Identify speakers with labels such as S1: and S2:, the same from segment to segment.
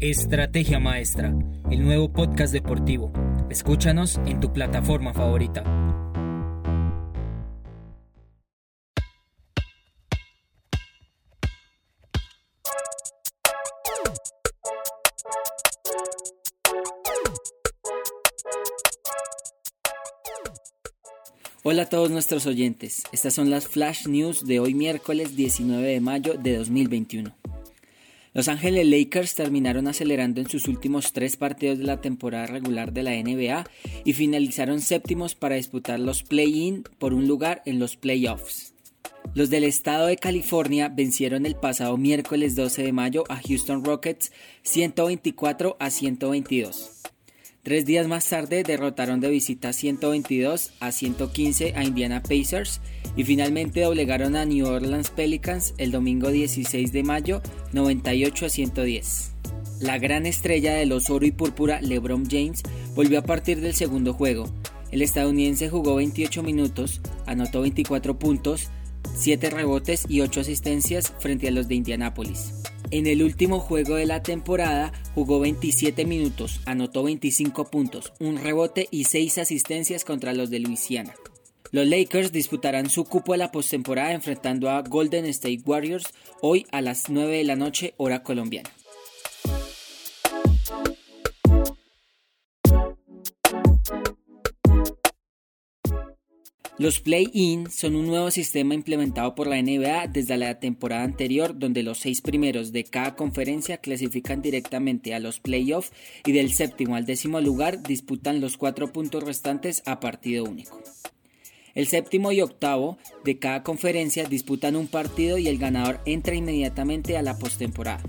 S1: Estrategia Maestra, el nuevo podcast deportivo. Escúchanos en tu plataforma favorita. Hola a todos nuestros oyentes, estas son las Flash News de hoy miércoles 19 de mayo de 2021. Los Ángeles Lakers terminaron acelerando en sus últimos tres partidos de la temporada regular de la NBA y finalizaron séptimos para disputar los play-in por un lugar en los playoffs. Los del estado de California vencieron el pasado miércoles 12 de mayo a Houston Rockets 124 a 122. Tres días más tarde derrotaron de visita 122 a 115 a Indiana Pacers y finalmente doblegaron a New Orleans Pelicans el domingo 16 de mayo 98 a 110. La gran estrella de los oro y púrpura LeBron James volvió a partir del segundo juego. El estadounidense jugó 28 minutos, anotó 24 puntos, 7 rebotes y 8 asistencias frente a los de Indianápolis. En el último juego de la temporada jugó 27 minutos, anotó 25 puntos, un rebote y 6 asistencias contra los de Luisiana. Los Lakers disputarán su cupo de la postemporada enfrentando a Golden State Warriors hoy a las 9 de la noche hora colombiana. Los play-in son un nuevo sistema implementado por la NBA desde la temporada anterior donde los seis primeros de cada conferencia clasifican directamente a los playoffs y del séptimo al décimo lugar disputan los cuatro puntos restantes a partido único. El séptimo y octavo de cada conferencia disputan un partido y el ganador entra inmediatamente a la postemporada.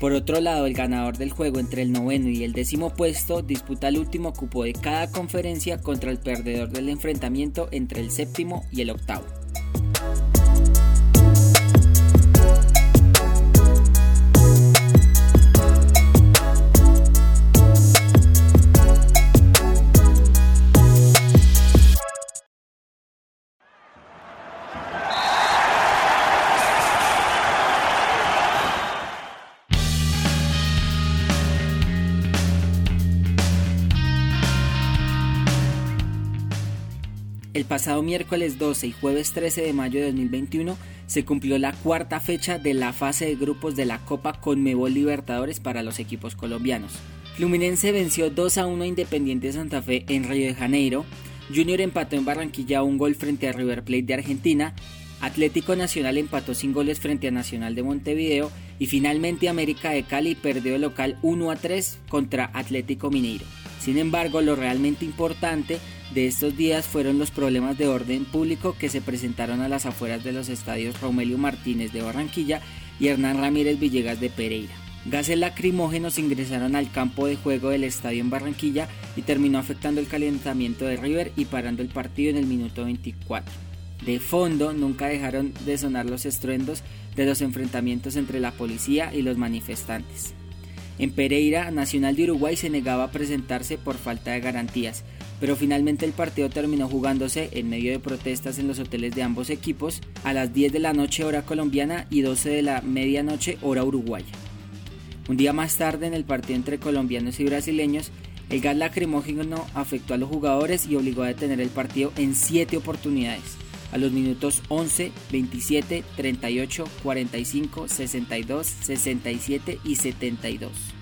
S1: Por otro lado, el ganador del juego entre el noveno y el décimo puesto disputa el último cupo de cada conferencia contra el perdedor del enfrentamiento entre el séptimo y el octavo. El pasado miércoles 12 y jueves 13 de mayo de 2021 se cumplió la cuarta fecha de la fase de grupos de la Copa Conmebol Libertadores para los equipos colombianos. Fluminense venció 2 a 1 a Independiente Santa Fe en Río de Janeiro, Junior empató en Barranquilla un gol frente a River Plate de Argentina, Atlético Nacional empató sin goles frente a Nacional de Montevideo y finalmente América de Cali perdió el local 1 a 3 contra Atlético Mineiro. Sin embargo, lo realmente importante de estos días fueron los problemas de orden público que se presentaron a las afueras de los estadios Romelio Martínez de Barranquilla y Hernán Ramírez Villegas de Pereira. Gases lacrimógenos ingresaron al campo de juego del estadio en Barranquilla y terminó afectando el calentamiento de River y parando el partido en el minuto 24. De fondo nunca dejaron de sonar los estruendos de los enfrentamientos entre la policía y los manifestantes. En Pereira, Nacional de Uruguay se negaba a presentarse por falta de garantías, pero finalmente el partido terminó jugándose en medio de protestas en los hoteles de ambos equipos a las 10 de la noche hora colombiana y 12 de la medianoche hora uruguaya. Un día más tarde en el partido entre colombianos y brasileños, el gas lacrimógeno afectó a los jugadores y obligó a detener el partido en 7 oportunidades, a los minutos 11, 27, 38, 45, 62, 67 y 72.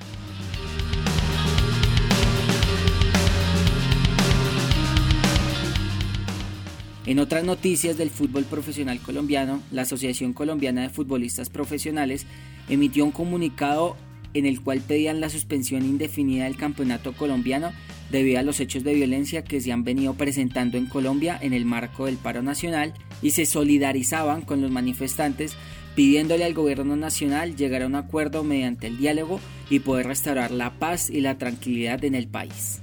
S1: En otras noticias del fútbol profesional colombiano, la Asociación Colombiana de Futbolistas Profesionales emitió un comunicado en el cual pedían la suspensión indefinida del campeonato colombiano debido a los hechos de violencia que se han venido presentando en Colombia en el marco del paro nacional y se solidarizaban con los manifestantes pidiéndole al gobierno nacional llegar a un acuerdo mediante el diálogo y poder restaurar la paz y la tranquilidad en el país.